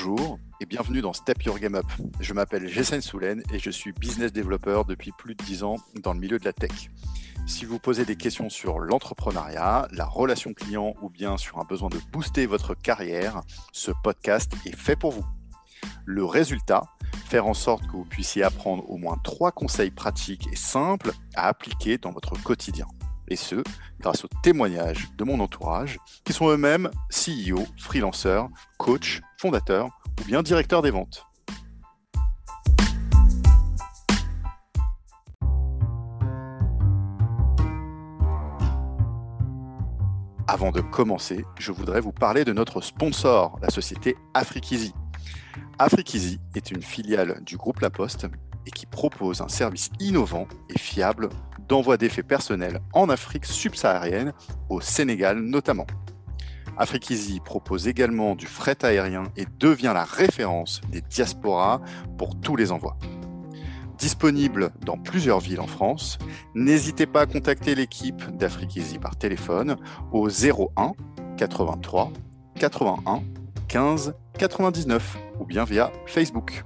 Bonjour et bienvenue dans Step Your Game Up. Je m'appelle Jessène Soulen et je suis business developer depuis plus de 10 ans dans le milieu de la tech. Si vous posez des questions sur l'entrepreneuriat, la relation client ou bien sur un besoin de booster votre carrière, ce podcast est fait pour vous. Le résultat, faire en sorte que vous puissiez apprendre au moins trois conseils pratiques et simples à appliquer dans votre quotidien et ce, grâce aux témoignages de mon entourage, qui sont eux-mêmes CEO, freelanceurs, coach, fondateurs ou bien directeurs des ventes. Avant de commencer, je voudrais vous parler de notre sponsor, la société Afrikizi. Afrikizi est une filiale du groupe La Poste et qui propose un service innovant et fiable d'envoi d'effets personnels en Afrique subsaharienne, au Sénégal notamment. Afrikizi propose également du fret aérien et devient la référence des diasporas pour tous les envois. Disponible dans plusieurs villes en France, n'hésitez pas à contacter l'équipe d'Afrikizi par téléphone au 01 83 81 15 99 ou bien via Facebook.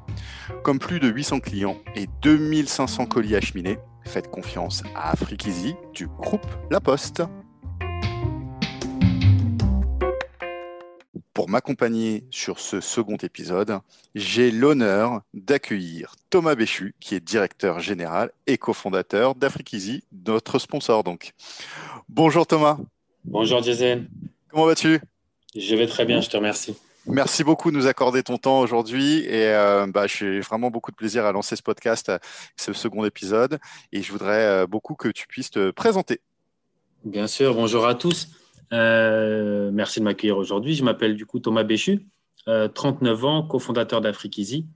Comme plus de 800 clients et 2500 colis acheminés, Faites confiance à Afrikizi du groupe La Poste. Pour m'accompagner sur ce second épisode, j'ai l'honneur d'accueillir Thomas Béchu, qui est directeur général et cofondateur d'Afrikizi, notre sponsor donc. Bonjour Thomas. Bonjour Jason. Comment vas-tu? Je vais très bien, je te remercie. Merci beaucoup de nous accorder ton temps aujourd'hui et euh, bah, j'ai vraiment beaucoup de plaisir à lancer ce podcast, ce second épisode et je voudrais euh, beaucoup que tu puisses te présenter. Bien sûr, bonjour à tous. Euh, merci de m'accueillir aujourd'hui. Je m'appelle du coup Thomas Béchu, 39 ans, cofondateur d'Afrikizi.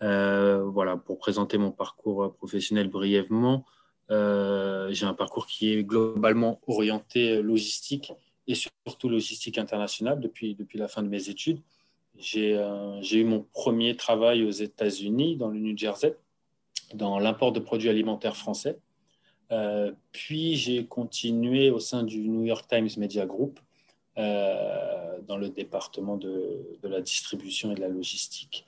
voilà, pour présenter mon parcours professionnel brièvement, j'ai un parcours qui est globalement orienté logistique et surtout logistique internationale depuis, la fin de mes études. J'ai euh, eu mon premier travail aux États-Unis, dans le New Jersey, dans l'import de produits alimentaires français. Euh, puis j'ai continué au sein du New York Times Media Group, euh, dans le département de, de, la distribution et de la logistique,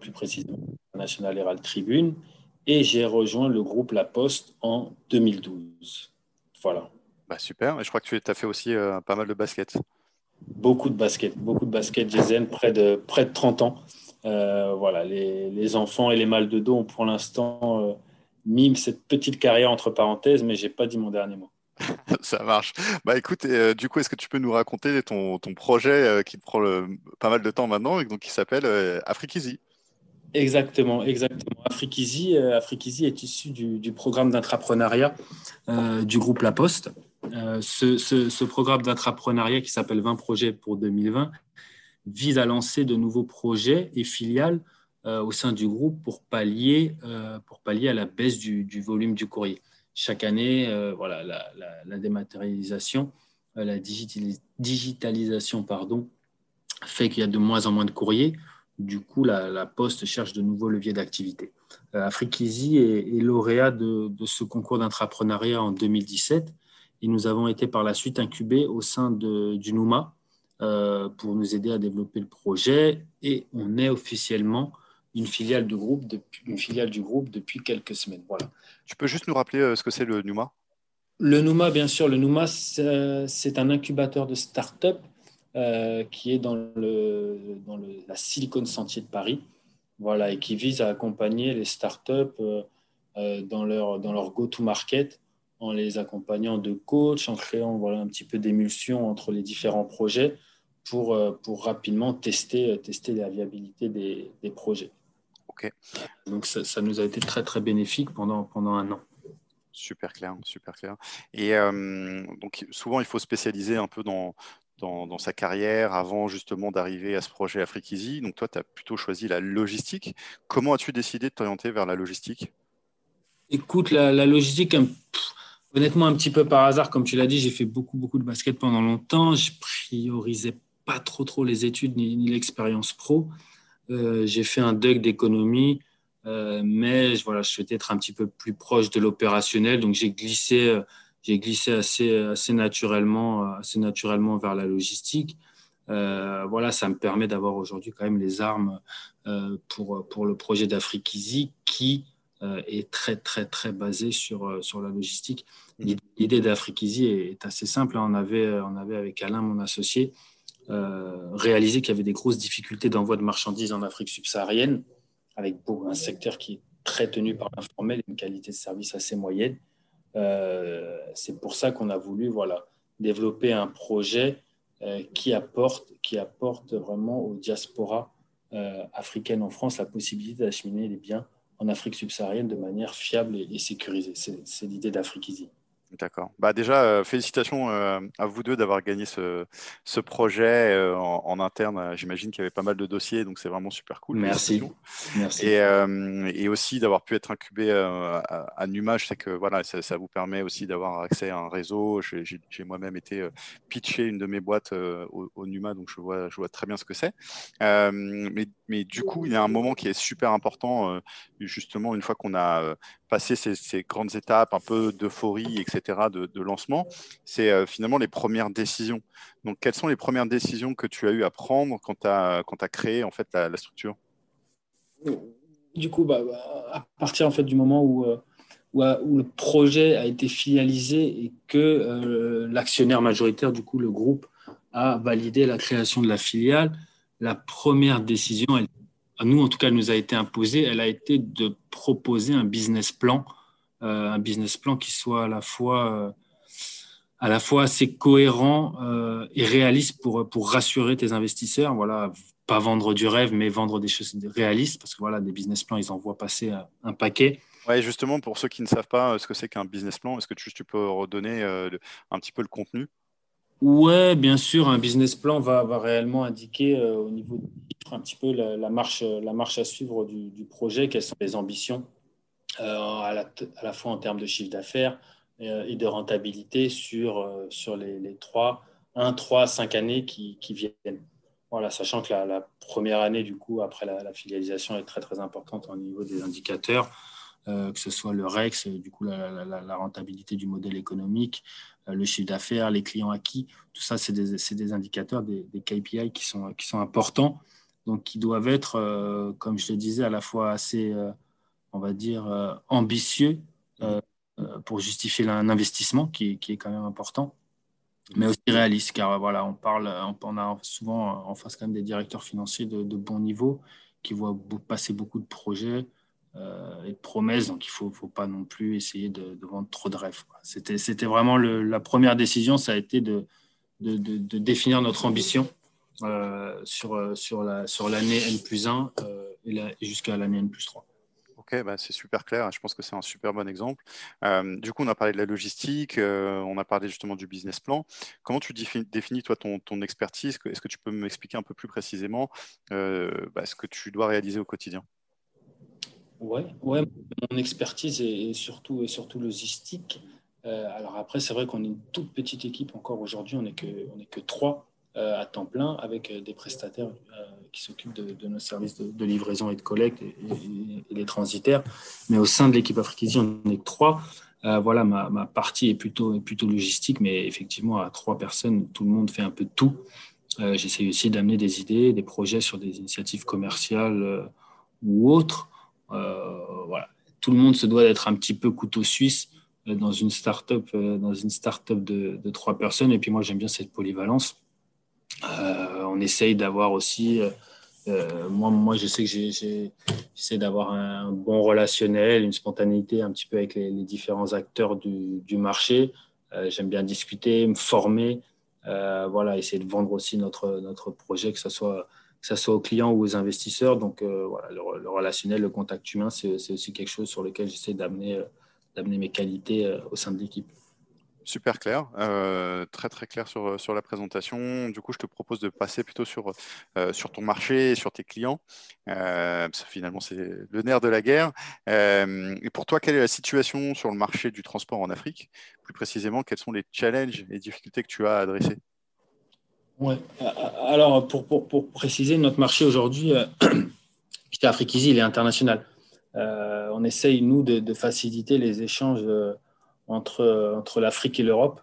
plus précisément National Herald Tribune. Et j'ai rejoint le groupe La Poste en 2012. Voilà. Bah, super, et je crois que tu as fait aussi euh, pas mal de basket. Beaucoup de basket, beaucoup de basket, Jason, près de, près de 30 ans. Euh, voilà, les, les, enfants et les mal de dos ont pour l'instant euh, mis cette petite carrière entre parenthèses, mais je n'ai pas dit mon dernier mot. Ça marche. Bah écoute, du coup, est-ce que tu peux nous raconter ton, ton projet qui prend pas mal de temps maintenant et donc qui s'appelle Afrikizi Exactement, exactement. Afrikizi, est issu du, du programme d'entrepreneuriat du groupe La Poste. Euh, ce, programme d'entrepreneuriat qui s'appelle 20 projets pour 2020 vise à lancer de nouveaux projets et filiales euh, au sein du groupe pour pallier, euh, pour pallier à la baisse du, volume du courrier. Chaque année, voilà, la, dématérialisation, la digitalisation pardon, fait qu'il y a de moins en moins de courriers. Du coup, la, Poste cherche de nouveaux leviers d'activité. Afrikizi est, est, lauréat de, de ce concours d'entrepreneuriat en 2017 et nous avons été par la suite incubés au sein de, du NUMA euh, pour nous aider à développer le projet. Et on est officiellement une filiale, du groupe depuis, une filiale du groupe depuis quelques semaines. Voilà. Tu peux juste nous rappeler euh, ce que c'est le NUMA Le NUMA, bien sûr. Le NUMA, c'est un incubateur de start-up euh, qui est dans, le, dans le, la Silicon Sentier de Paris. Voilà, et qui vise à accompagner les start-up dans leur, dans leur go-to-market en les accompagnant de coach, en créant voilà, un petit peu d'émulsion entre les différents projets pour, euh, pour rapidement tester, euh, tester la viabilité des, des projets. Ok. Donc ça, ça, nous a été très très bénéfique pendant, pendant un an. Super clair, super clair. Et euh, donc souvent il faut spécialiser un peu dans, dans, dans sa carrière avant justement d'arriver à ce projet Afrikizi. Donc toi, tu as plutôt choisi la logistique. Comment as-tu décidé de t'orienter vers la logistique? Écoute, la, la logistique, Honnêtement, un petit peu par hasard, comme tu l'as dit, j'ai fait beaucoup, beaucoup de basket pendant longtemps. Je priorisais pas trop, trop les études ni, l'expérience pro. Euh, j'ai fait un DUG d'économie, euh, mais voilà, je souhaitais être un petit peu plus proche de l'opérationnel. Donc, j'ai glissé, j'ai glissé assez, assez, naturellement, assez naturellement vers la logistique. voilà, ça me permet d'avoir aujourd'hui quand même les armes pour, pour le projet d'Afrique Easy qui est très, très, très basé sur, sur la logistique. Mmh. L'idée d'Afrique Easy est assez simple. On avait, on avait avec Alain, mon associé, réalisé qu'il y avait des grosses difficultés d'envoi de marchandises en Afrique subsaharienne, avec un secteur qui est très tenu par l'informel, une qualité de service assez moyenne. Euh, c'est pour ça qu'on a voulu voilà, développer un projet euh, qui, apporte, qui apporte vraiment aux diasporas euh, africaines en France la possibilité d'acheminer les biens en Afrique subsaharienne de manière fiable et, sécurisée. C'est l'idée d'Afrique Easy. D'accord. Bah déjà, euh, félicitations euh, à vous deux d'avoir gagné ce, ce projet euh, en, interne. J'imagine qu'il y avait pas mal de dossiers, donc c'est vraiment super cool. Merci. Merci. Et, et aussi d'avoir pu être incubé à, à, Numa. Je sais que voilà, ça, vous permet aussi d'avoir accès à un réseau. J'ai moi-même été pitché une de mes boîtes au, Numa, donc je vois, je vois très bien ce que c'est. mais, mais, du coup, il y a un moment qui est super important, justement, une fois qu'on a passé ces, grandes étapes, un peu d'euphorie, etc de, lancement, c'est euh, finalement les premières décisions. Donc, quelles sont les premières décisions que tu as eu à prendre quand tu as, créé en fait, la, structure? Du coup, bah, bah, à partir en fait, du moment où, euh, où, le projet a été finalisé et que euh, l'actionnaire majoritaire, du coup, le groupe, a validé la création de la filiale, la première décision, elle, à nous en tout cas, elle nous a été imposée, elle a été de proposer un business plan euh, un business plan qui soit à la fois, euh, à la fois assez cohérent euh, et réaliste pour, pour rassurer tes investisseurs. Voilà, pas vendre du rêve, mais vendre des choses réalistes, parce que voilà, des business plans, ils en voient passer un paquet. Ouais, justement, pour ceux qui ne savent pas ce que c'est qu'un business plan, est-ce que tu, tu, peux redonner un petit peu le contenu? Ouais, bien sûr, un business plan va, va réellement indiquer au niveau un petit peu la, marche, à suivre du, projet, quelles sont les ambitions, euh, à la, fois en termes de chiffre d'affaires euh, et de rentabilité sur, euh, les, les 3, 1, 3, 5 années qui, qui viennent. Voilà, sachant que la, la, première année, du coup, après la, filialisation, est très très importante au niveau des indicateurs, que ce soit le REX, du coup, la, rentabilité du modèle économique, le chiffre d'affaires, les clients acquis, tout ça, c'est des, des, indicateurs, des, des, KPI qui sont, qui sont importants, donc qui doivent être, comme je le disais, à la fois assez on va dire, euh, ambitieux euh, euh, pour justifier un investissement qui, qui, est quand même important, mais aussi réaliste, car voilà, on parle, on a souvent en face quand même des directeurs financiers de, bon niveau qui voient passer beaucoup de projets et de promesses, donc il ne faut, pas non plus essayer de, vendre trop de rêves. C'était vraiment la première décision, ça a été de, définir notre ambition sur, sur l'année sur N plus 1 et jusqu'à l'année N plus 3. Ok, bah, c'est super clair. Je pense que c'est un super bon exemple. Euh, du coup, on a parlé de la logistique, euh, on a parlé justement du business plan. Comment tu définis, toi ton, expertise? Est-ce que tu peux m'expliquer un peu plus précisément euh, bah, ce que tu dois réaliser au quotidien? Ouais, ouais, mon expertise est surtout, est surtout logistique. alors après, c'est vrai qu'on est une toute petite équipe encore aujourd'hui. On n'est que, que trois à temps plein avec des prestataires qui s'occupent de, nos services de, livraison et de collecte et, les transitaires. Mais au sein de l'équipe Africaine, on n'est que trois. Euh, voilà, ma, ma, partie est plutôt, est plutôt logistique, mais effectivement, à trois personnes, tout le monde fait un peu de tout. Euh, J'essaie aussi d'amener des idées, des projets sur des initiatives commerciales euh, ou autres. Euh, voilà. Tout le monde se doit d'être un petit peu couteau suisse dans une start-up, dans une start-up de, trois personnes. Et puis moi, j'aime bien cette polyvalence. on essaye d'avoir aussi euh, moi, moi, je sais que j'essaie d'avoir un bon relationnel, une spontanéité un petit peu avec les, différents acteurs du, marché. Euh, j'aime bien discuter, me former, euh, voilà, essayer de vendre aussi notre, notre projet, que ce soit, que ça soit aux clients ou aux investisseurs. Donc, voilà, le, relationnel, le contact humain, c'est aussi quelque chose sur lequel j'essaie d'amener mes qualités au sein de l'équipe. Super clair, euh, très très clair sur, la présentation. Du coup, je te propose de passer plutôt sur, euh, ton marché, sur tes clients. Euh, finalement, c'est le nerf de la guerre. et pour toi, quelle est la situation sur le marché du transport en Afrique? Plus précisément, quels sont les challenges et difficultés que tu as à adresser? Ouais. Alors, pour, pour, pour, préciser, notre marché aujourd'hui, qui Afrique Easy, il est international. on essaye, nous, de, de faciliter les échanges entre, entre l'Afrique et l'Europe,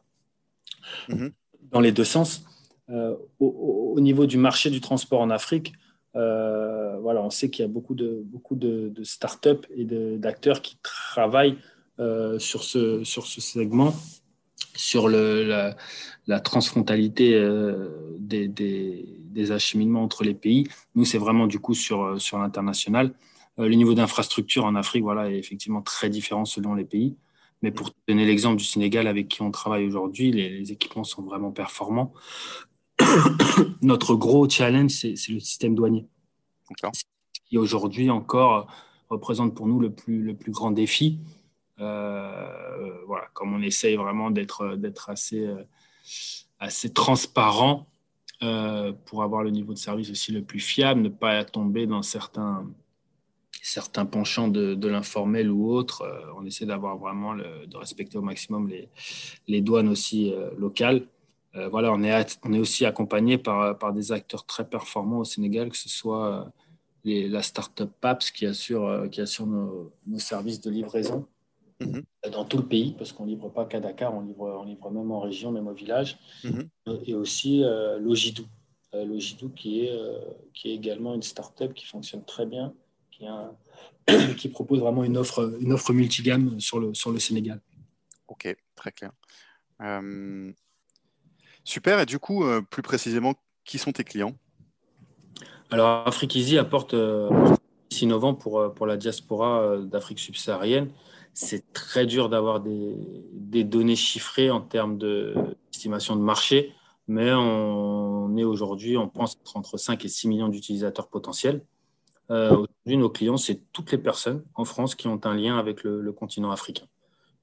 mhm. dans les deux sens. au, niveau du marché du transport en Afrique, voilà, on sait qu'il y a beaucoup de, beaucoup de, de startups et d'acteurs qui travaillent sur, ce, sur ce segment, sur le, la, la transfrontalité des, des, des, acheminements entre les pays. Nous, c'est vraiment du coup sur, sur l'international. le niveau d'infrastructure en Afrique voilà, est effectivement très différent selon les pays. Mais pour donner l'exemple du Sénégal avec qui on travaille aujourd'hui, les, équipements sont vraiment performants. Notre gros challenge, c'est le système douanier. Qui aujourd'hui encore représente pour nous le plus, le plus grand défi. Euh, voilà, comme on essaye vraiment d'être assez, euh, assez transparent euh, pour avoir le niveau de service aussi le plus fiable, ne pas tomber dans certains, certains penchants de, l'informel ou autre. Euh, on essaie d'avoir vraiment de respecter au maximum les, les douanes aussi euh, locales. Euh, voilà, on est, on est aussi accompagné par, par des acteurs très performants au Sénégal, que ce soit la startup PAPS qui assure, qui assure nos, services de livraison mhm. dans tout le pays, parce qu'on ne livre pas qu'à Dakar, on livre, on livre même en région, même au village, mhm. et aussi Logidou. Logidou qui est, qui est également une startup qui fonctionne très bien qui, propose vraiment une offre, une offre multigamme sur le, sur le Sénégal. Ok, très clair. Euh, super, et du coup, euh, plus précisément, qui sont tes clients? Alors, Afrique Easy apporte euh, innovant pour, pour la diaspora euh, d'Afrique subsaharienne. C'est très dur d'avoir des, des, données chiffrées en termes d'estimation de, de marché, mais on est aujourd'hui, on pense entre 5 et 6 millions d'utilisateurs potentiels. Euh, aujourd'hui, nos clients, c'est toutes les personnes en France qui ont un lien avec le, continent africain.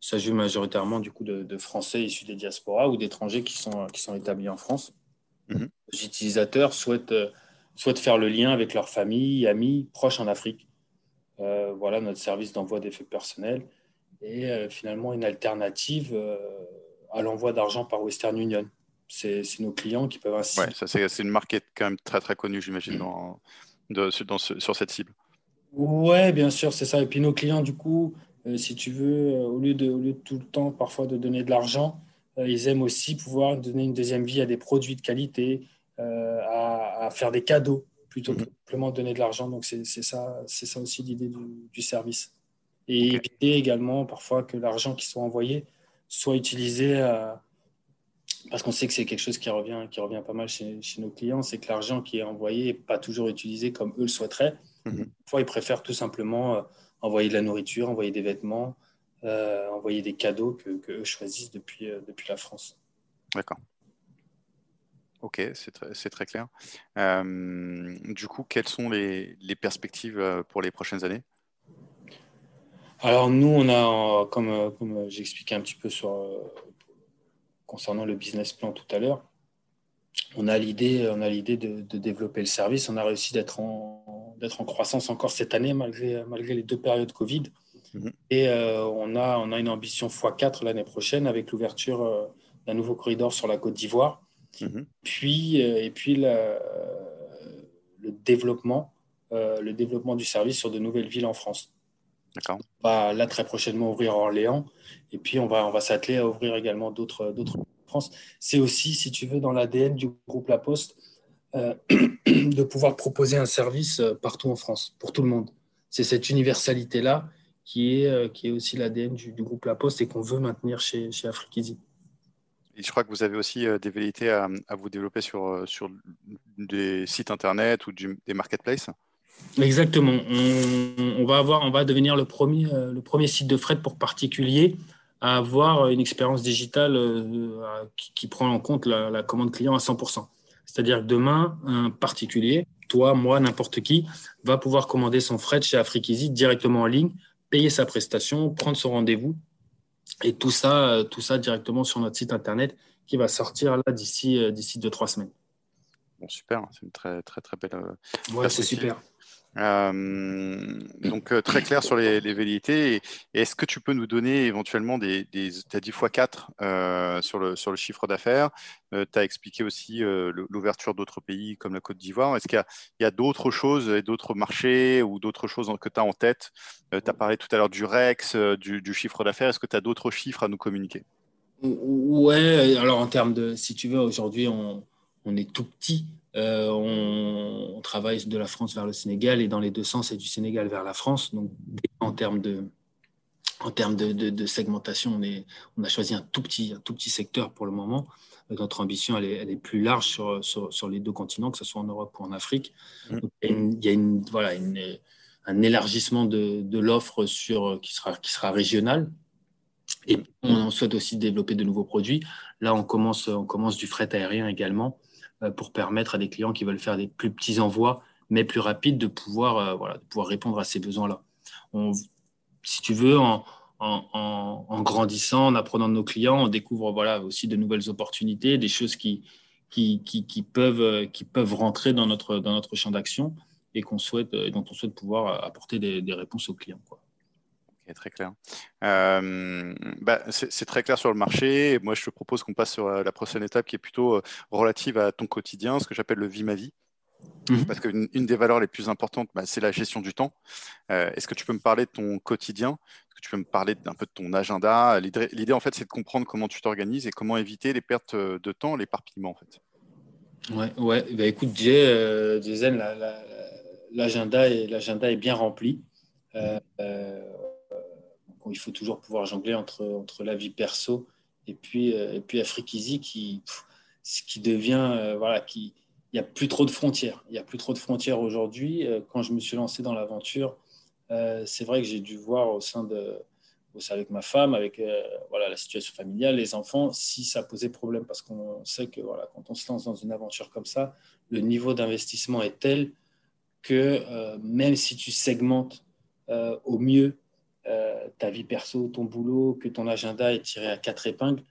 Il s'agit majoritairement du coup de, Français issus des diasporas ou d'étrangers qui sont, qui sont établis en France. Mhm. Les utilisateurs souhaitent, souhaitent faire le lien avec leur famille, amis, proches en Afrique. Euh, voilà notre service d'envoi d'effets personnels et finalement une alternative à l'envoi d'argent par Western Union. C'est nos clients qui peuvent ainsi. Ouais, c'est une marque quand même très très connue, j'imagine, dans, de, sur cette cible. Ouais, bien sûr, c'est ça. Et puis nos clients, du coup, euh, si tu veux, euh, au, lieu de, au lieu de tout le temps parfois de donner de l'argent, euh, ils aiment aussi pouvoir donner une deuxième vie à des produits de qualité, à, faire des cadeaux plutôt que mhm. simplement donner de l'argent. Donc c'est ça, c'est ça aussi l'idée du, service. Et éviter également parfois que l'argent qui soit envoyé soit utilisé à parce qu'on sait que c'est quelque chose qui revient, qui revient pas mal chez, nos clients, c'est que l'argent qui est envoyé n'est pas toujours utilisé comme eux le souhaiteraient. Mhm. Parfois, ils préfèrent tout simplement euh, envoyer de la nourriture, envoyer des vêtements, euh, envoyer des cadeaux que, que eux choisissent depuis, euh, depuis la France. D'accord. Ok, c'est très, très, clair. du coup, quelles sont les, les perspectives pour les prochaines années? Alors nous, on a, comme, comme j'expliquais un petit peu sur, concernant le business plan tout à l'heure, on a l'idée, on a l'idée de, développer le service. On a réussi d'être en, d'être en croissance encore cette année malgré, malgré les deux périodes Covid. Mhm. Et euh, on, a, on a une ambition x4 l'année prochaine avec l'ouverture euh, d'un nouveau corridor sur la Côte d'Ivoire. Mhm. Puis, euh, et puis le développement, le développement du service sur de nouvelles villes en France. On va là très prochainement ouvrir Orléans et puis on va, on va s'atteler à ouvrir également d'autres France. C'est aussi, si tu veux, dans l'ADN du groupe La Poste euh, de pouvoir proposer un service euh, partout en France pour tout le monde. C'est cette universalité-là qui est, euh, qui est aussi l'ADN du, groupe La Poste et qu'on veut maintenir chez, chez Afrikisi. Et je crois que vous avez aussi des velléités à, à, vous développer sur, sur des sites internet ou des marketplaces Exactement. On, va avoir, on va devenir le premier, euh, le premier site de fret pour particuliers à avoir une expérience digitale euh, qui, prend en compte la, commande client à 100%. C'est-à-dire que demain, un particulier, toi, moi, n'importe qui, va pouvoir commander son fret chez Afrikisi directement en ligne, payer sa prestation, prendre son rendez-vous et tout ça, euh, tout ça directement sur notre site internet qui va sortir là d'ici d'ici deux trois semaines. Bon, super, c'est une très très très belle. Ouais, c'est super. Euh, donc euh, très clair sur les, les velléités. Est-ce que tu peux nous donner éventuellement des, des as dit x4 euh, sur, le, sur le chiffre d'affaires, tu as expliqué aussi l'ouverture d'autres pays comme la Côte d'Ivoire. Est-ce qu'il y a, d'autres choses d'autres marchés ou d'autres choses que tu as en tête? Tu as parlé tout à l'heure du REX, du, du chiffre d'affaires. Est-ce que tu as d'autres chiffres à nous communiquer? Ouais, alors en termes de, si tu veux, aujourd'hui, on, on est tout petit. On, travaille de la France vers le Sénégal et dans les deux sens, et du Sénégal vers la France. Donc, en termes de, en termes de, segmentation, on, est, on, a choisi un tout, petit, un tout petit secteur pour le moment. Notre ambition, elle est, elle est plus large sur, sur, les deux continents, que ce soit en Europe ou en Afrique. Mmh. il y a, une, voilà, un élargissement de, de l'offre qui sera, qui sera régional. Et on souhaite aussi développer de nouveaux produits. Là, on commence, on commence du fret aérien également euh, pour permettre à des clients qui veulent faire des plus petits envois, mais plus rapides, de pouvoir, euh, voilà, de pouvoir répondre à ces besoins-là. Si tu veux, en, grandissant, en apprenant de nos clients, on découvre voilà, aussi de nouvelles opportunités, des choses qui, qui, qui, peuvent, qui peuvent rentrer dans notre, dans notre champ d'action et, qu'on souhaite, et dont on souhaite pouvoir apporter des, réponses aux clients. Très clair. Euh, bah, c'est très clair sur le marché. moi, je te propose qu'on passe sur euh, la prochaine étape qui est plutôt euh, relative à ton quotidien, ce que j'appelle le vie ma vie. Mhm. Parce qu'une une des valeurs les plus importantes, bah, c'est la gestion du temps. Est-ce que tu peux me parler de ton quotidien? Est-ce que tu peux me parler d'un peu de ton agenda? L'idée, en fait, c'est de comprendre comment tu t'organises et comment éviter les pertes de temps, l'éparpillement, en fait. Ouais, ouais. Bah, écoute, Jason, l'agenda est, est bien rempli il faut toujours pouvoir jongler entre, entre la vie perso et puis, euh, et puis Afrique Easy qui, qui devient, euh, voilà, qui, il n'y a plus trop de frontières. Il n'y a plus trop de frontières aujourd'hui. Euh, quand je me suis lancé dans l'aventure, c'est vrai que j'ai dû voir au sein de, avec ma femme, avec voilà, la situation familiale, les enfants, si ça posait problème. Parce qu'on sait que voilà, quand on se lance dans une aventure comme ça, le niveau d'investissement est tel que même si tu segmentes au mieux euh, ta vie perso, ton boulot, que ton agenda est tiré à quatre épingles,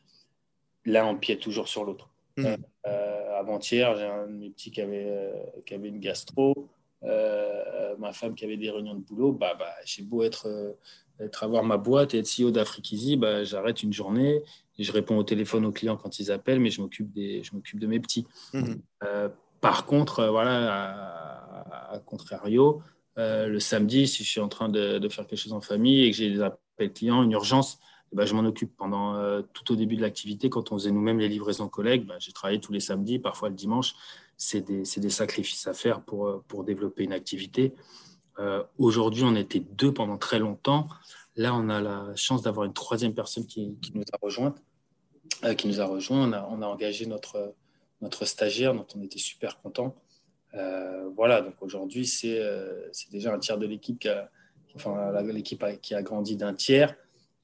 l'un empiète toujours sur l'autre. Hmm. Euh, euh, avant-hier, j'ai un de mes petits qui avait, qui avait une gastro, ma femme qui avait des réunions de boulot. Bah, bah, j'ai beau être, être, avoir ma boîte et être CEO d'Afrique Easy, bah, j'arrête une journée et je réponds au téléphone aux clients quand ils appellent, mais je m'occupe de mes petits. Hmm. par contre, voilà, à, à contrario, euh, le samedi, si je suis en train de, faire quelque chose en famille et que j'ai des appels clients, une urgence, eh ben, je m'en occupe pendant euh, tout au début de l'activité. Quand on faisait nous-mêmes les livraisons collègues, ben, j'ai travaillé tous les samedis, parfois le dimanche. C'est des, sacrifices à faire pour, euh, développer une activité. Aujourd'hui, on était deux pendant très longtemps. Là, on a la chance d'avoir une troisième personne qui, nous a rejoint. qui nous a rejoint. On a, on a engagé notre, notre stagiaire, dont on était super content. Euh, voilà, donc aujourd'hui, euh, c'est déjà un tiers de l'équipe qui a, enfin, l'équipe qui a grandi d'un tiers,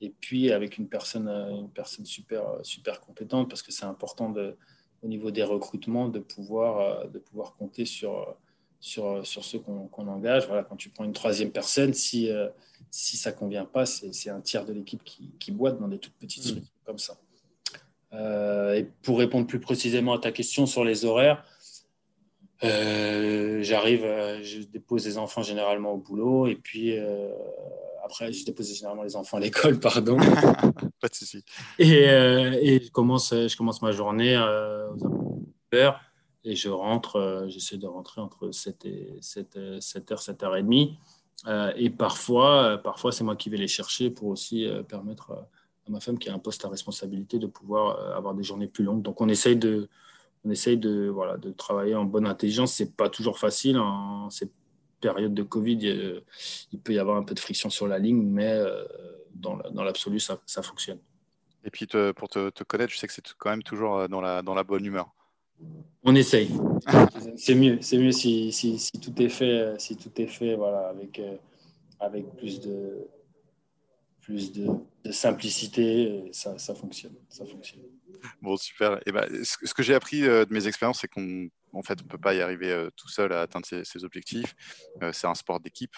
et puis avec une personne, une personne super, super compétente, parce que c'est important de, au niveau des recrutements de pouvoir, de pouvoir compter sur, sur, sur ceux qu'on engage. Voilà, quand tu prends une troisième personne, si, si ça ne convient pas, c'est un tiers de l'équipe qui, qui, boite dans des toutes petites mmh. structures comme ça. Euh, et pour répondre plus précisément à ta question sur les horaires, euh, j'arrive, euh, je dépose les enfants généralement au boulot et puis euh, après, je dépose généralement les enfants à l'école, pardon. Pas de souci. Et, et, je, commence, je commence ma journée aux heures et je rentre, j'essaie de rentrer entre 7 et 7, 7h, 7h30. et parfois, parfois c'est moi qui vais les chercher pour aussi permettre à ma femme qui a un poste à responsabilité de pouvoir avoir des journées plus longues. Donc on essaye de, on essaye de, voilà, de travailler en bonne intelligence. Ce n'est pas toujours facile. En cette période de Covid, il, peut y avoir un peu de friction sur la ligne, mais euh, dans l'absolu, ça, ça, fonctionne. Et puis, pour te, connaître, je sais que c'est quand même toujours euh, dans la, dans la bonne humeur. On essaye. c'est mieux, c'est mieux si, si, si, tout est fait, si tout est fait voilà, avec, euh, avec plus de, plus de, simplicité, ça, ça, fonctionne, ça fonctionne. Bon, super. Et ben, ce, que j'ai appris euh, de mes expériences, c'est qu'on en fait, on peut pas y arriver euh, tout seul à atteindre ses, objectifs. Euh, c'est un sport d'équipe.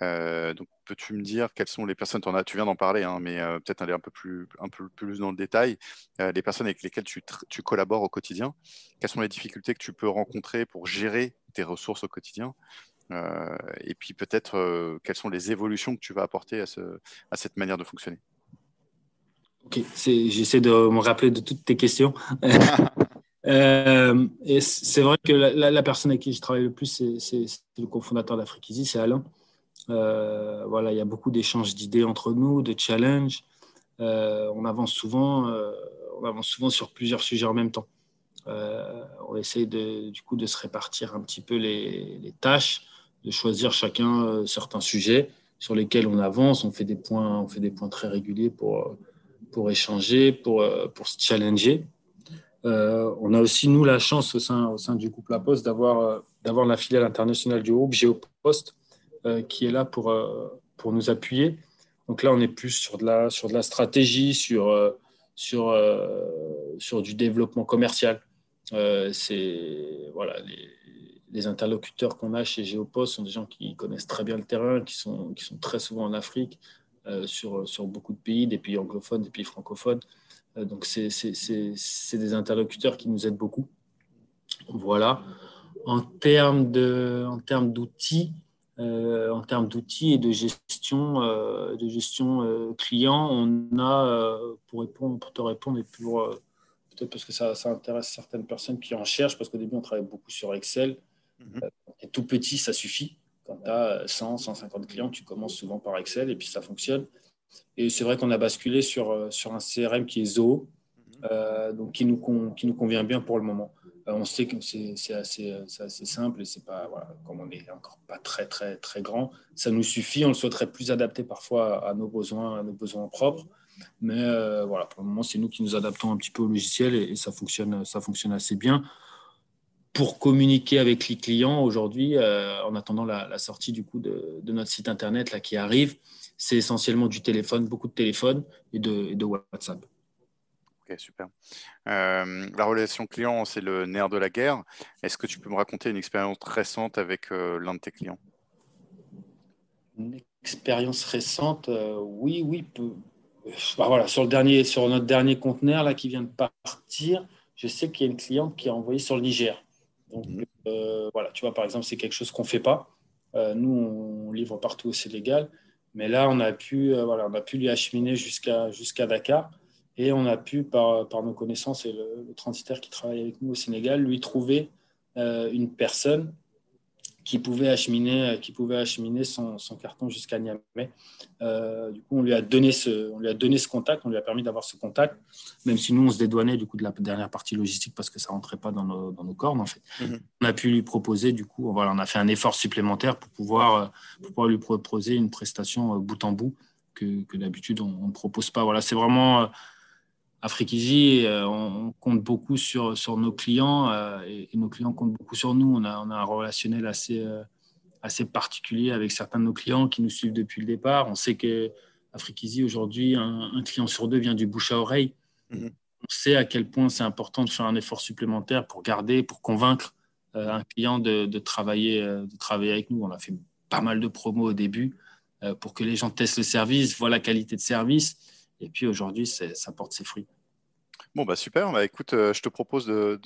donc, peux-tu me dire quelles sont les personnes, en as, tu viens d'en parler, hein, mais peut-être aller un peu plus, un peu plus dans le détail, les personnes avec lesquelles tu, tu, collabores au quotidien. Quelles sont les difficultés que tu peux rencontrer pour gérer tes ressources au quotidien? euh, et puis peut-être euh, quelles sont les évolutions que tu vas apporter à, ce, à cette manière de fonctionner? Ok, j'essaie de me rappeler de toutes tes questions. euh, c'est vrai que la, personne avec qui je travaille le plus, c'est le cofondateur d'Afrique Easy, c'est Alain. Euh, voilà, il y a beaucoup d'échanges d'idées entre nous, de challenges. on avance souvent, on avance souvent sur plusieurs sujets en même temps. on essaie de, du coup de se répartir un petit peu les, les tâches, de choisir chacun certains sujets sur lesquels on avance. On fait des points, on fait des points très réguliers pour, pour échanger, pour, pour se challenger. on a aussi, nous, la chance au sein, au sein du groupe La Poste d'avoir la filiale internationale du groupe, Géopost, qui est là pour, pour nous appuyer. Donc là, on est plus sur de la, sur de la stratégie, sur, euh, sur, euh, sur du développement commercial. Euh, c'est voilà, les, les interlocuteurs qu'on a chez Géopost sont des gens qui connaissent très bien le terrain, qui sont, qui sont très souvent en Afrique, sur, sur beaucoup de pays, des pays anglophones, des pays francophones. donc c'est des interlocuteurs qui nous aident beaucoup. Voilà. En termes d'outils, euh, en termes d'outils et de gestion, euh, de gestion euh, client, on a, pour, répondre, pour te répondre, et pour, peut-être parce que ça, ça, intéresse certaines personnes qui en cherchent, parce qu'au début, on travaille beaucoup sur Excel. Mhm. et tout petit, ça suffit. Quand tu as 100, 150 clients, tu commences souvent par Excel et puis ça fonctionne. Et c'est vrai qu'on a basculé sur, sur un CRM qui est Zoho, mhm. donc qui nous, qui nous convient bien pour le moment. Euh, on sait que c'est assez, assez, simple et c'est pas, voilà, comme on n'est encore pas très, très, très grand, ça nous suffit. On le souhaiterait plus adapté parfois à nos besoins, à nos besoins propres. Mais euh, voilà, pour le moment, c'est nous qui nous adaptons un petit peu au logiciel et, ça, fonctionne, ça fonctionne assez bien. Pour communiquer avec les clients aujourd'hui, euh, en attendant la, sortie du coup de, notre site internet là, qui arrive, c'est essentiellement du téléphone, beaucoup de téléphone et de, et de WhatsApp. Ok, super. Euh, la relation client, c'est le nerf de la guerre. Est-ce que tu peux me raconter une expérience récente avec euh, l'un de tes clients? Une expérience récente, oui, oui. Bah, voilà, sur, le dernier, sur notre dernier conteneur là, qui vient de partir, je sais qu'il y a une cliente qui a envoyé sur le Niger. Donc, mmh. voilà, tu vois, par exemple, c'est quelque chose qu'on ne fait pas. nous, on livre partout au Sénégal. Mais là, on a pu, voilà, on a pu lui acheminer jusqu'à jusqu'à Dakar. Et on a pu, par, par nos connaissances et le, transitaire qui travaille avec nous au Sénégal, lui trouver euh, une personne qui pouvait acheminer, qui pouvait acheminer son, son carton jusqu'à Niamey. Euh, du coup, on lui, a donné ce, on lui a donné ce contact, on lui a permis d'avoir ce contact, même si nous, on se dédouanait du coup de la dernière partie logistique parce que ça ne rentrait pas dans nos, dans nos cordes, en fait. Mhm. On a pu lui proposer, du coup, voilà, on a fait un effort supplémentaire pour pouvoir, euh, pour pouvoir lui proposer une prestation bout en bout que, que d'habitude, on ne propose pas. Voilà, c'est vraiment Afrique euh, on, compte beaucoup sur, sur nos clients euh, et, nos clients comptent beaucoup sur nous. On a, on a un relationnel assez, euh, assez particulier avec certains de nos clients qui nous suivent depuis le départ. On sait que aujourd'hui, un, client sur deux vient du bouche à oreille. Mhm. On sait à quel point c'est important de faire un effort supplémentaire pour garder, pour convaincre un client de, de, travailler, de travailler avec nous. On a fait pas mal de promos au début pour que les gens testent le service, voient la qualité de service. Et puis aujourd'hui, ça porte ses fruits. Bon, bah super. Bah, écoute, euh, je te propose de,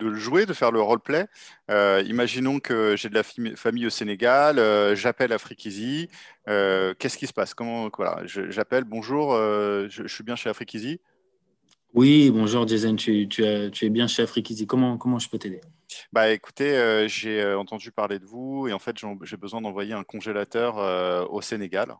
le jouer, de faire le roleplay. Euh, imaginons que j'ai de la famille au Sénégal, euh, j'appelle Afrikizi. Qu'est-ce qui se passe? Comment voilà, J'appelle, bonjour, je, suis bien chez Afrikizi. Oui, bonjour Jason, tu, tu, es bien chez Afrikizi. Comment, comment je peux t'aider? Bah écoutez, j'ai entendu parler de vous et en fait j'ai besoin d'envoyer un congélateur au Sénégal.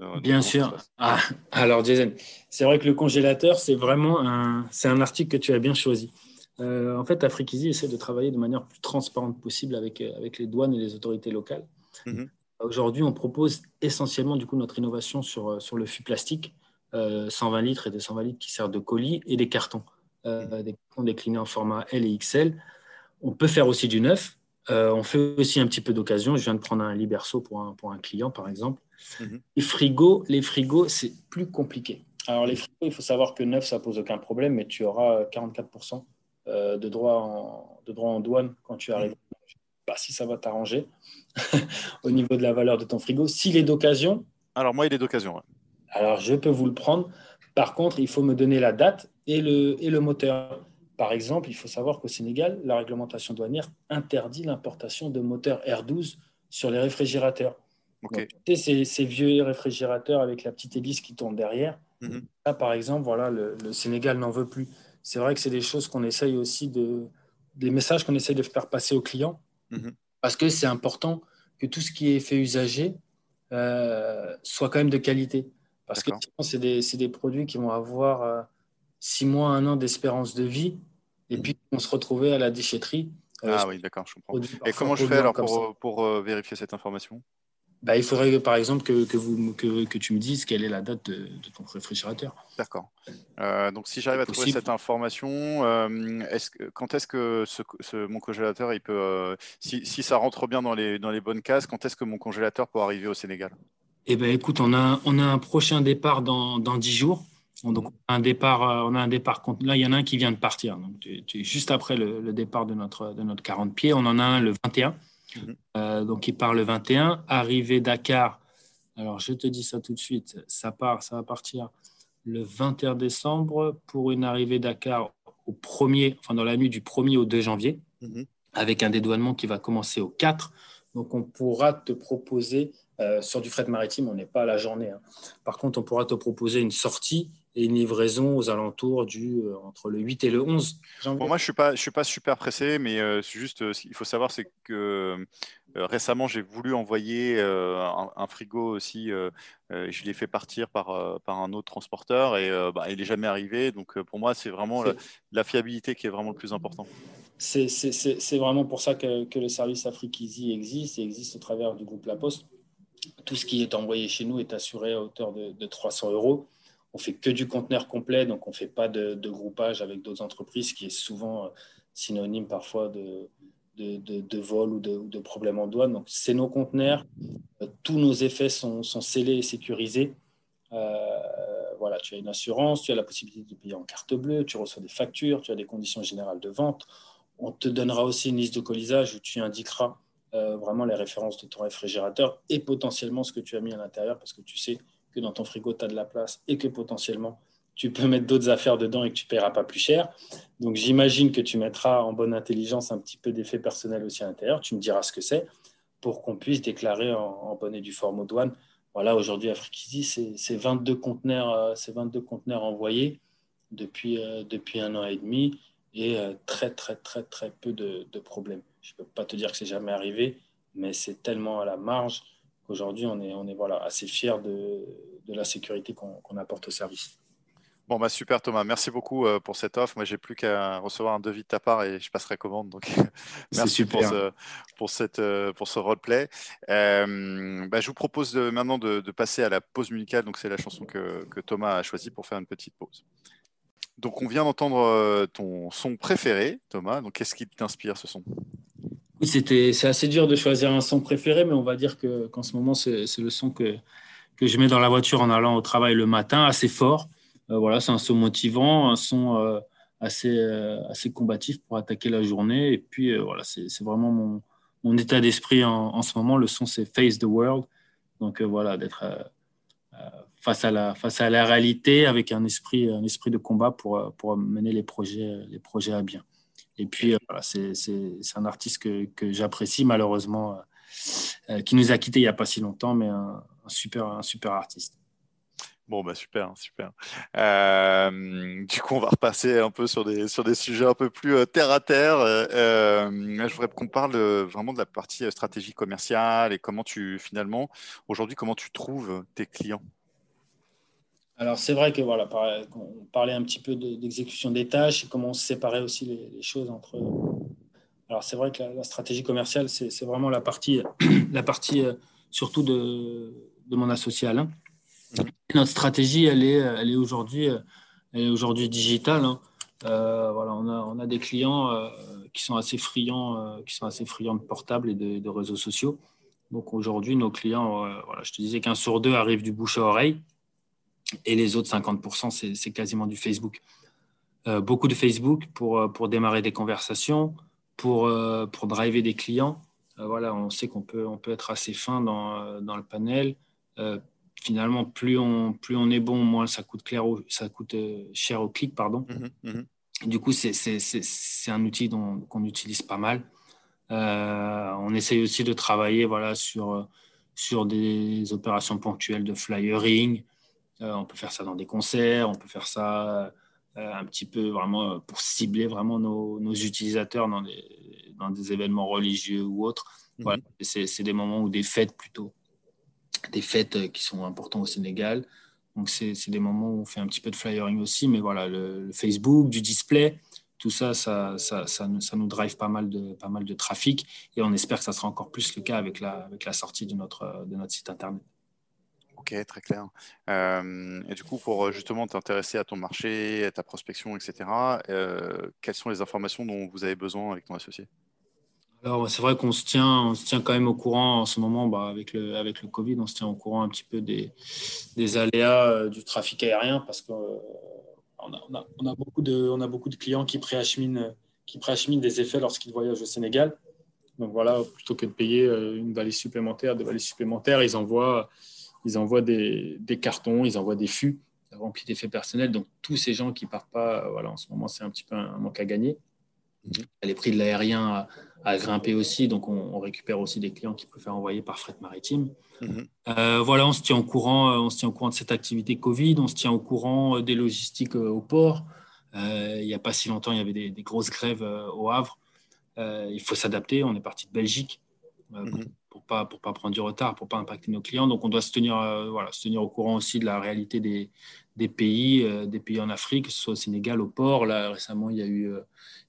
Euh, Bien sûr. Ah, alors, Jason, c'est vrai que le congélateur, c'est vraiment un, c'est un article que tu as bien choisi. Euh, en fait, Afrikizi essaie de travailler de manière plus transparente possible avec, euh, avec les douanes et les autorités locales. Mhm. Aujourd'hui, on propose essentiellement du coup, notre innovation sur, sur le fût plastique, 120 litres et 220 litres qui servent de colis et des cartons, mhm. des cartons déclinés en format L et XL. On peut faire aussi du neuf. On fait aussi un petit peu d'occasion. Je viens de prendre un Liberso pour un, pour un client, par exemple. Mhm. Les frigos, les frigos, c'est plus compliqué. Alors les frigos, il faut savoir que neuf, ça pose aucun problème, mais tu auras 44% euh, de droits en, de droit en douane quand tu arrives. Je ne sais pas si ça va t'arranger au niveau de la valeur de ton frigo. S'il est d'occasion. Alors moi, il est d'occasion. Alors je peux vous le prendre. Par contre, il faut me donner la date et le, et le moteur. Par exemple, il faut savoir qu'au Sénégal, la réglementation douanière interdit l'importation de moteurs R12 sur les réfrigérateurs. Okay. ces, vieux réfrigérateurs avec la petite hélice qui tourne derrière. Mhm. Là, par exemple, voilà, le, Sénégal n'en veut plus. C'est vrai que c'est des choses qu'on essaye aussi de, des messages qu'on essaye de faire passer aux clients, mhm. parce que c'est important que tout ce qui est fait usager euh, soit quand même de qualité. Parce que c'est des, des, produits qui vont avoir euh, six mois, un an d'espérance de vie. Et puis, on se retrouvait à la déchetterie. ah oui, d'accord, je comprends. Et comment je fais alors pour, pour vérifier cette information? Bah, il faudrait par exemple que, que, vous, que, que, tu me dises quelle est la date de, ton réfrigérateur. D'accord. Euh, donc si j'arrive à trouver cette information, euh, est quand est-ce que ce, mon congélateur, il peut, euh, si, si, ça rentre bien dans les, dans les bonnes cases, quand est-ce que mon congélateur peut arriver au Sénégal? Eh ben, écoute, on a, on a un prochain départ dans, dans 10 jours. Donc, un départ, on a un départ. Là, il y en a un qui vient de partir. Donc, juste après le, le, départ de notre, de notre 40 pieds, on en a un le 21. Mhm. Euh, donc, il part le 21. Arrivé Dakar, alors je te dis ça tout de suite, ça part, ça va partir le 21 décembre pour une arrivée Dakar au premier, enfin dans la nuit du 1er au 2 janvier, mhm. avec un dédouanement qui va commencer au 4. Donc, on pourra te proposer, euh, sur du fret maritime, on n'est pas à la journée. Hein. Par contre, on pourra te proposer une sortie et une livraison aux alentours du euh, entre le 8 et le 11 Pour moi, je suis pas, je suis pas super pressé, mais euh, juste, il faut savoir, c'est que récemment, j'ai voulu envoyer un, frigo aussi. je l'ai fait partir par, par un autre transporteur et bah, il n'est jamais arrivé. Donc, pour moi, c'est vraiment la, fiabilité qui est vraiment le plus important. C'est vraiment pour ça que, que, le service Afrique Easy existe et existe au travers du groupe La Poste. Tout ce qui est envoyé chez nous est assuré à hauteur de, de 300 euros on fait que du conteneur complet, donc on ne fait pas de, groupage avec d'autres entreprises, qui est souvent euh, synonyme parfois de, de, vol ou de, problèmes en douane. Donc c'est nos conteneurs, euh, tous nos effets sont, scellés et sécurisés. Euh, voilà, tu as une assurance, tu as la possibilité de payer en carte bleue, tu reçois des factures, tu as des conditions générales de vente. On te donnera aussi une liste de colisage où tu indiqueras vraiment les références de ton réfrigérateur et potentiellement ce que tu as mis à l'intérieur parce que tu sais que dans ton frigo, tu as de la place et que potentiellement, tu peux mettre d'autres affaires dedans et que tu ne paieras pas plus cher. Donc, j'imagine que tu mettras en bonne intelligence un petit peu d'effet personnel aussi à l'intérieur. Tu me diras ce que c'est pour qu'on puisse déclarer en, bonne et due forme aux douanes. Voilà, aujourd'hui, Afrikisi, c'est 22 conteneurs, 22 euh, conteneurs envoyés depuis, euh, depuis un an et demi et euh, très, très, très, très peu de problèmes. Je ne peux pas te dire que c'est jamais arrivé, mais c'est tellement à la marge Aujourd'hui, on est, on est voilà, assez fiers de, de la sécurité qu'on apporte au service. Bon, bah super Thomas, merci beaucoup euh, pour cette offre. Moi, j'ai plus qu'à recevoir un devis de ta part et je passerai commande. Donc, merci pour ce, pour, cette, euh, pour ce roleplay. Euh, bah, je vous propose maintenant de, de, passer à la pause musicale. Donc, c'est la chanson que, que, Thomas a choisie pour faire une petite pause. Donc, on vient d'entendre ton son préféré, Thomas. Donc, qu'est-ce qui t'inspire ce son? C'était, c'est assez dur de choisir un son préféré, mais on va dire que, qu'en ce moment, c'est, le son que, que je mets dans la voiture en allant au travail le matin, assez fort. Euh, voilà, c'est un son motivant, un son euh, assez, euh, assez combatif pour attaquer la journée. Et puis, voilà, c'est, c'est vraiment mon, mon, état d'esprit en, en, ce moment. Le son, c'est Face the World. Donc, voilà, d'être face, à la, face à la réalité avec un esprit, un esprit de combat pour, pour mener les projets, les projets à bien. Et puis, euh, c'est un artiste que, que j'apprécie, malheureusement, euh, euh, qui nous a quittés il n'y a pas si longtemps, mais un, super, un super artiste. Bon, bah super, super. du coup, on va repasser un peu sur des, sur des sujets un peu plus terre à terre. je voudrais qu'on parle vraiment de la partie stratégie commerciale et comment tu, finalement, aujourd'hui, comment tu trouves tes clients? Alors c'est vrai que voilà, on parlait un petit peu d'exécution des tâches et comment on séparait aussi les, choses entre. Alors c'est vrai que la, stratégie commerciale, c'est vraiment la partie, la partie euh, surtout de, mon associé Alain. notre stratégie, elle est, elle est aujourd'hui, aujourd'hui digitale. Hein. Euh, voilà, on a, des clients euh, qui sont assez friands, qui sont assez friands de portables et de, de réseaux sociaux. Donc aujourd'hui, nos clients, voilà, je te disais qu'un sur deux arrive du bouche à oreille. Et les autres 50%, c'est quasiment du Facebook. Euh, beaucoup de Facebook pour, euh, pour démarrer des conversations, pour, euh, pour driver des clients. voilà, on sait qu'on peut, on peut être assez fin dans, dans le panel. finalement, plus on, plus on est bon, moins ça coûte, clair ça coûte cher au clic. Pardon. Mmh mmh du coup, c'est un outil qu'on utilise pas mal. on essaye aussi de travailler voilà, sur, sur des opérations ponctuelles de flyering, on peut faire ça dans des concerts, on peut faire ça euh, un petit peu vraiment euh, pour cibler vraiment nos, utilisateurs dans des, dans des, événements religieux ou autres. Mhm. Voilà. C'est des moments ou des fêtes plutôt, des fêtes qui sont importantes au Sénégal. Donc, c'est des moments où on fait un petit peu de flyering aussi, mais voilà, le, Facebook, du display, tout ça, ça, ça, ça, nous drive pas mal, de, pas mal de trafic et on espère que ça sera encore plus le cas avec la, avec la sortie de notre, de notre site internet. Ok, très clair. Euh, et du coup, pour justement t'intéresser à ton marché, à ta prospection, etc., euh, quelles sont les informations dont vous avez besoin avec ton associé? Alors, c'est vrai qu'on se tient, on se tient quand même au courant en ce moment, bah, avec, le, avec le Covid, on se tient au courant un petit peu des, des aléas euh, du trafic aérien parce qu'on on a, on a, beaucoup de, on a beaucoup de clients qui préacheminent, qui préacheminent des effets lorsqu'ils voyagent au Sénégal. Donc voilà, plutôt que de payer une valise supplémentaire, des valises supplémentaires, ils envoient ils envoient des, cartons, ils envoient des fûts remplis d'effets personnels. Donc, tous ces gens qui partent pas, euh, voilà, en ce moment, c'est un petit peu un, manque à gagner. Les prix de l'aérien a, grimpé aussi, donc on, récupère aussi des clients qui préfèrent envoyer par fret maritime. Mhm. Euh, voilà, on se tient au courant, euh, on se tient au courant de cette activité Covid, on se tient au courant des logistiques au port. il n'y a pas si longtemps, il y avait des, grosses grèves au Havre. il faut s'adapter. On est parti de Belgique. Mhm pour pas pour pas prendre du retard, pour pas impacter nos clients. Donc on doit se tenir euh, voilà se tenir au courant aussi de la réalité des, des pays euh, des pays en Afrique, que ce soit au Sénégal, au port. Là récemment il y a eu euh,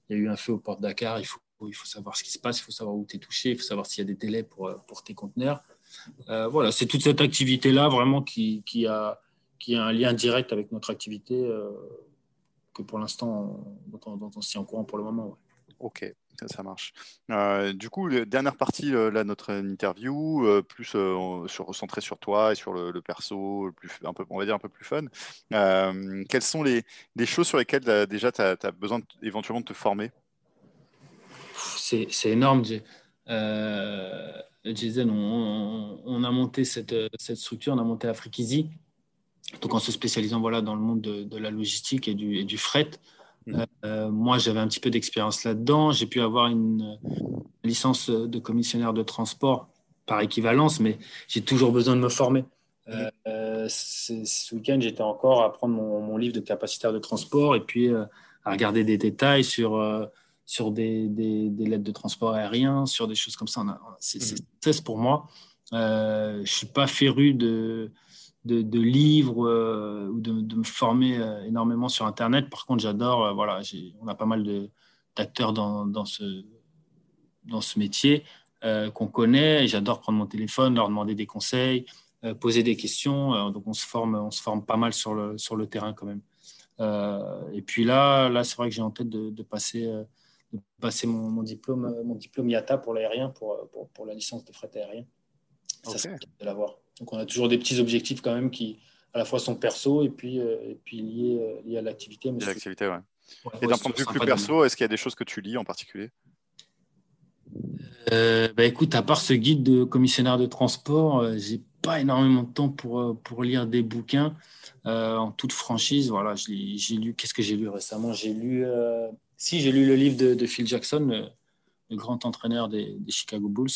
il y a eu un feu au port de Dakar. Il faut il faut savoir ce qui se passe, il faut savoir où tu es touché, il faut savoir s'il y a des délais pour pour tes conteneurs. voilà, c'est toute cette activité là vraiment qui, qui a qui a un lien direct avec notre activité que pour l'instant dont, on, on tient au courant pour le moment. Ok, ça marche. Euh, du coup, dernière partie de là, notre interview, euh, plus euh, sur, recentrée sur toi et sur le, perso, plus, un peu, on va dire un peu plus fun. quelles sont les, choses sur lesquelles déjà tu as, besoin éventuellement de te former? C'est énorme. Jason, on, a monté cette, structure, on a monté Afrique Easy, donc en se spécialisant voilà, dans le monde de, la logistique et du fret. Mm. Euh, moi, j'avais un petit peu d'expérience là-dedans. J'ai pu avoir une licence de commissionnaire de transport par équivalence, mais j'ai toujours besoin de me former. Mm. Euh, ce week-end, j'étais encore à prendre mon, livre de capacitaire de transport et puis euh, à regarder des détails sur, sur des, des, lettres de transport aérien, sur des choses comme ça. C'est mm. pour moi. je ne suis pas féru de, de, livres euh, ou de, me former euh, énormément sur Internet. Par contre, j'adore, euh, voilà, on a pas mal d'acteurs dans, dans, ce, dans ce métier qu'on connaît. J'adore prendre mon téléphone, leur demander des conseils, poser des questions. donc, on se, forme, on se forme pas mal sur le, sur le terrain quand même. et puis là, là c'est vrai que j'ai en tête de, passer, de passer mon, diplôme, mon diplôme IATA pour l'aérien, pour, pour, la licence de fret aérien. Ça, c'est de l'avoir. Donc on a toujours des petits objectifs quand même qui à la fois sont perso et puis, euh, et puis liés, euh, liés, à l'activité. L'activité, ouais. et d'un point de vue plus perso, est-ce qu'il y a des choses que tu lis en particulier? Euh, bah écoute, à part ce guide de commissionnaire de transport, euh, j'ai pas énormément de temps pour, pour lire des bouquins en toute franchise. Voilà, j'ai lu. Qu'est-ce que j'ai lu récemment? J'ai lu. si j'ai lu le livre de, Phil Jackson, le, grand entraîneur des, des Chicago Bulls.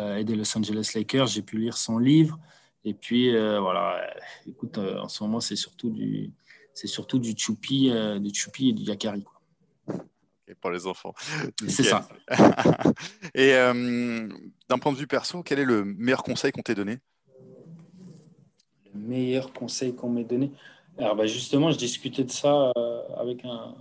Euh, et des Los Angeles Lakers. J'ai pu lire son livre. Et puis, euh, voilà, écoute, euh, en ce moment, c'est surtout du, c'est surtout du choupi, du choupi et du yakari. Quoi. pour les enfants. C'est ça. et d'un point de vue perso, quel est le meilleur conseil qu'on t'ait donné? Le meilleur conseil qu'on m'ait donné? Alors, bah, justement, je discutais de ça avec un,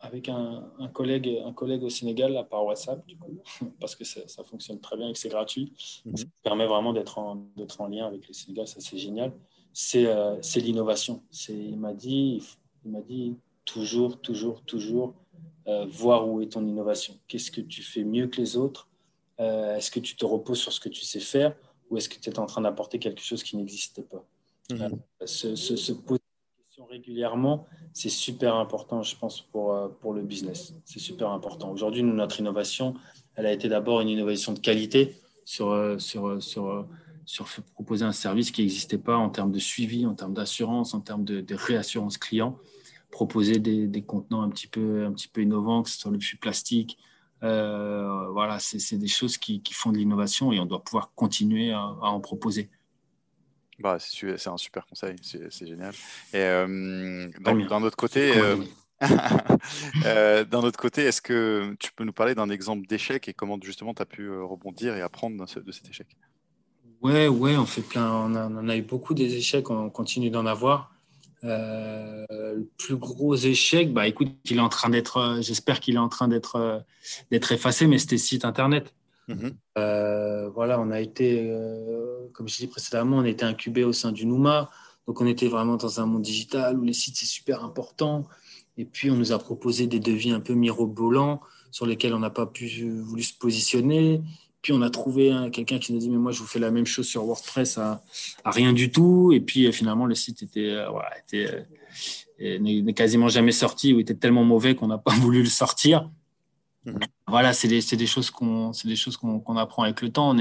avec un, collègue, un collègue au Sénégal là, par WhatsApp, du coup, parce que ça, fonctionne très bien et que c'est gratuit. Mhm. Ça permet vraiment d'être en, en lien avec le Sénégal, ça c'est génial. C'est euh, l'innovation. Il m'a dit, il m'a dit toujours, toujours, toujours euh, voir où est ton innovation. Qu'est-ce que tu fais mieux que les autres? Euh, Est-ce que tu te reposes sur ce que tu sais faire ou est-ce que tu es en train d'apporter quelque chose qui n'existait pas? Mhm. se, se, poser régulièrement, c'est super important, je pense, pour, euh, pour le business. C'est super important. Aujourd'hui, notre innovation, elle a été d'abord une innovation de qualité sur, euh, sur, euh, sur, sur proposer un service qui n'existait pas en termes de suivi, en termes d'assurance, en termes de, réassurance client, proposer des, contenants un petit peu, un petit peu innovants, que ce soit le flux plastique. voilà, c'est des choses qui, qui font de l'innovation et on doit pouvoir continuer à en proposer. Bah, c'est un super conseil, c'est génial. Et euh, d'un autre côté, euh, euh, d'un autre côté, est-ce que tu peux nous parler d'un exemple d'échec et comment justement tu as pu rebondir et apprendre de cet échec? Ouais, ouais, on fait plein, on, a, a eu beaucoup des échecs, on continue d'en avoir. le plus gros échec, bah écoute, il est en train d'être, j'espère qu'il est en train d'être d'être effacé, mais c'était site internet. Mhm. voilà, on a été, comme je disais précédemment, on été incubé au sein du Nouma. Donc, on était vraiment dans un monde digital où les sites, c'est super important. Et puis, on nous a proposé des devis un peu mirobolants sur lesquels on n'a pas pu voulu se positionner. Puis, on a trouvé quelqu'un qui nous a dit, mais moi, je vous fais la même chose sur WordPress à, rien du tout. Et puis, finalement, le site était, euh, était euh, n'est quasiment jamais sorti ou était tellement mauvais qu'on n'a pas voulu le sortir. Mmh. Voilà, c'est des, des, choses qu'on qu'on apprend avec le temps.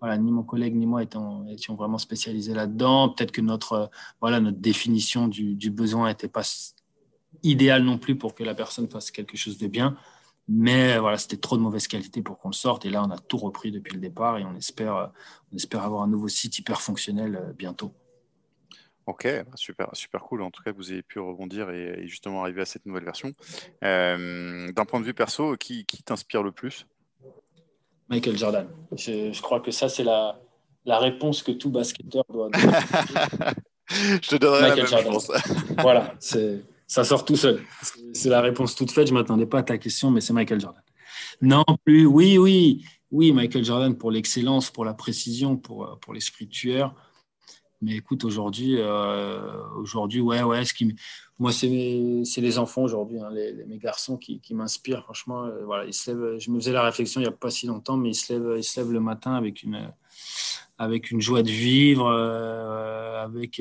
Voilà, ni mon collègue ni moi étions vraiment spécialisés là-dedans. Peut-être que notre, voilà, notre définition du, besoin n'était pas idéale non plus pour que la personne fasse quelque chose de bien. Mais voilà, c'était trop de mauvaise qualité pour qu'on le sorte. Et là, on a tout repris depuis le départ et on espère, on espère avoir un nouveau site hyper fonctionnel euh, bientôt. Ok, super, super cool. En tout cas, vous avez pu rebondir et, justement arriver à cette nouvelle version. Euh, d'un point de vue perso, qui, qui t'inspire le plus? Michael Jordan. Je, crois que ça, c'est la, la réponse que tout basketteur doit donner. je te donnerai la même réponse. voilà, ça sort tout seul. C'est la réponse toute faite. Je ne m'attendais pas à ta question, mais c'est Michael Jordan. Non plus, oui, oui, oui, Michael Jordan pour l'excellence, pour la précision, pour, pour l'esprit tueur. Mais écoute, aujourd'hui, euh, aujourd'hui, ouais, ouais, ce qui, moi, c'est les enfants aujourd'hui, hein, les, mes garçons qui, qui m'inspirent. Franchement, euh, voilà, ils se lèvent, je me faisais la réflexion il n'y a pas si longtemps, mais ils se lèvent, ils se lèvent le matin avec une, avec une joie de vivre, euh, avec,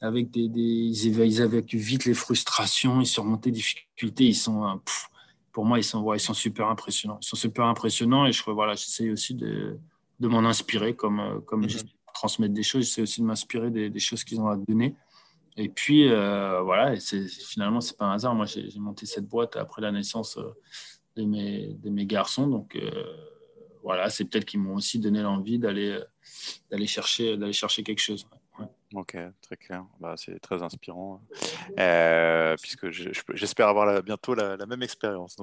avec des, des ils, évacuent vite les frustrations, ils surmontent les difficultés. Ils sont, pour moi, ils sont, ils sont super impressionnants. Ils sont super impressionnants et je voilà, j'essaye aussi de, de m'en inspirer comme, comme mm-hmm transmettre des choses, c'est aussi de m'inspirer des, choses qu'ils ont à donner. Et puis, euh, voilà, et finalement, c'est pas un hasard. Moi, j'ai, monté cette boîte après la naissance euh, de mes, garçons. Donc, euh, voilà, c'est peut-être qu'ils m'ont aussi donné l'envie d'aller, chercher, chercher quelque chose. Ok, très clair. Bah, c'est très inspirant, puisque j'espère avoir bientôt la, même expérience.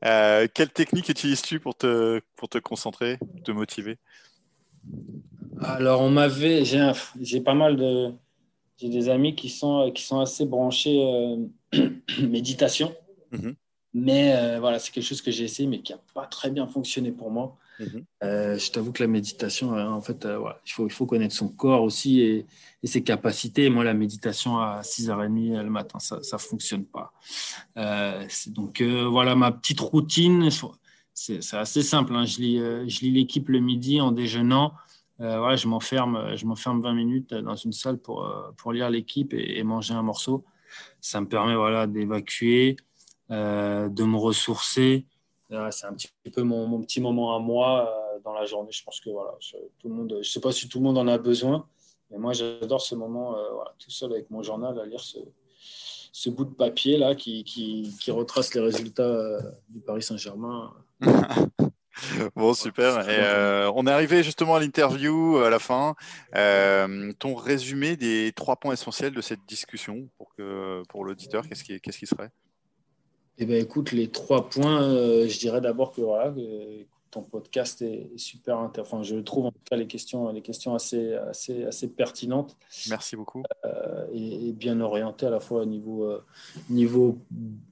Quelle technique utilises-tu pour te concentrer, te motiver? Alors, on m'avait, j'ai pas mal de, j'ai des amis qui sont, qui sont assez branchés euh, méditation. Mhm. Mais euh, voilà, c'est quelque chose que j'ai essayé, mais qui n'a pas très bien fonctionné pour moi. Mhm. Euh, je t'avoue que la méditation, en fait, il, faut, il faut connaître son corps aussi et, ses capacités. Moi, la méditation à 6h30 le matin, ça ne fonctionne pas. donc, voilà ma petite routine. C'est assez simple. Hein. Je lis, je lis l'équipe le midi en déjeunant. Euh, je m'enferme, je m'enferme 20 minutes dans une salle pour, euh, pour lire l'équipe et, manger un morceau. Ça me permet voilà, d'évacuer, euh, de me ressourcer. c'est un petit peu mon, mon, petit moment à moi dans la journée. Je pense que voilà, tout le monde, je sais pas si tout le monde en a besoin, mais moi j'adore ce moment tout seul avec mon journal à lire ce, ce bout de papier là qui, qui, qui retrace les résultats du Paris Saint-Germain. Bon, super. Et, euh, on est arrivé justement à l'interview à la fin. Euh, ton résumé des trois points essentiels de cette discussion pour, que, pour l'auditeur, qu'est-ce qui, qu'est-ce qui serait? Eh bien, écoute, les trois points, euh, je dirais d'abord que voilà, ton podcast est, super intéressant. Enfin, je trouve en tout cas les questions, les questions assez, assez, assez pertinentes. Merci beaucoup. Euh, et, bien orientées à la fois au niveau, euh, niveau,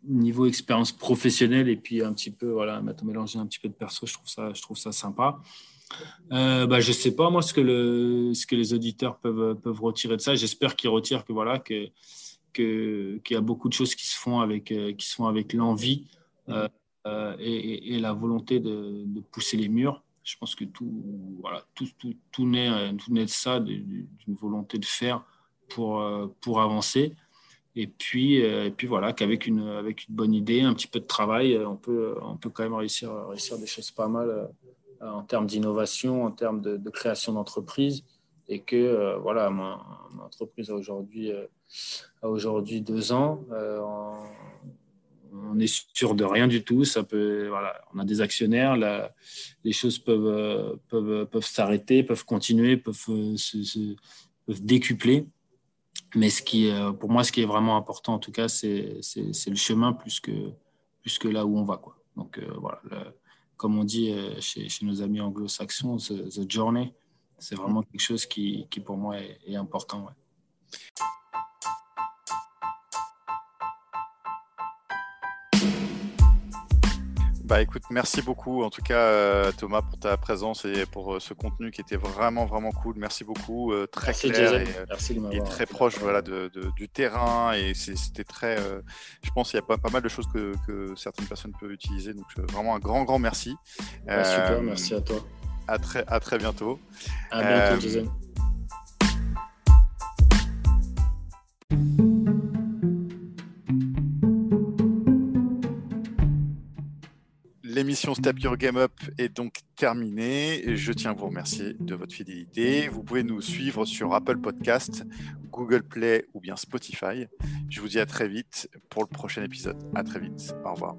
niveau expérience professionnelle et puis un petit peu, voilà, mélanger un petit peu de perso. Je trouve ça, je trouve ça sympa. Euh, bah, je sais pas moi ce que, le, ce que les auditeurs peuvent, peuvent retirer de ça. J'espère qu'ils retirent que voilà que qu'il y a beaucoup de choses qui se font avec euh, qui se font avec l'envie. Euh, et, la volonté de, pousser les murs. Je pense que tout, voilà, tout, tout, tout, naît, tout naît de ça, d'une volonté de faire pour, euh, pour avancer. Et puis, euh, et puis voilà, qu'avec une, avec une bonne idée, un petit peu de travail, on peut, on peut quand même réussir, réussir des choses pas mal en termes d'innovation, en termes de, création d'entreprise. Et que voilà, mon, entreprise a aujourd'hui, aujourd'hui deux ans. On est sûr de rien du tout. Ça peut, voilà, on a des actionnaires, les choses peuvent, euh, peuvent, peuvent s'arrêter, peuvent continuer, peuvent, euh, se, décupler. Mais ce qui pour moi, ce qui est vraiment important, en tout cas, c'est le chemin plus que, plus que là où on va. Quoi. Donc euh, voilà, comme on dit chez, chez nos amis anglo-saxons, the, journey, c'est vraiment quelque chose qui, qui pour moi est, important. Bah écoute, merci beaucoup en tout cas euh, Thomas pour ta présence et pour euh, ce contenu qui était vraiment vraiment cool. Merci beaucoup, euh, très clair et, très proche voilà, de, du terrain et c'était très. je pense qu'il y a pas, pas mal de choses que, que, certaines personnes peuvent utiliser. Donc vraiment un grand grand merci. Bah, super, merci à toi. À très à très bientôt. À bientôt Jason. L'émission Step Your Game Up est donc terminée. Je tiens à vous remercier de votre fidélité. Vous pouvez nous suivre sur Apple Podcast, Google Play ou bien Spotify. Je vous dis à très vite pour le prochain épisode. À très vite. Au revoir.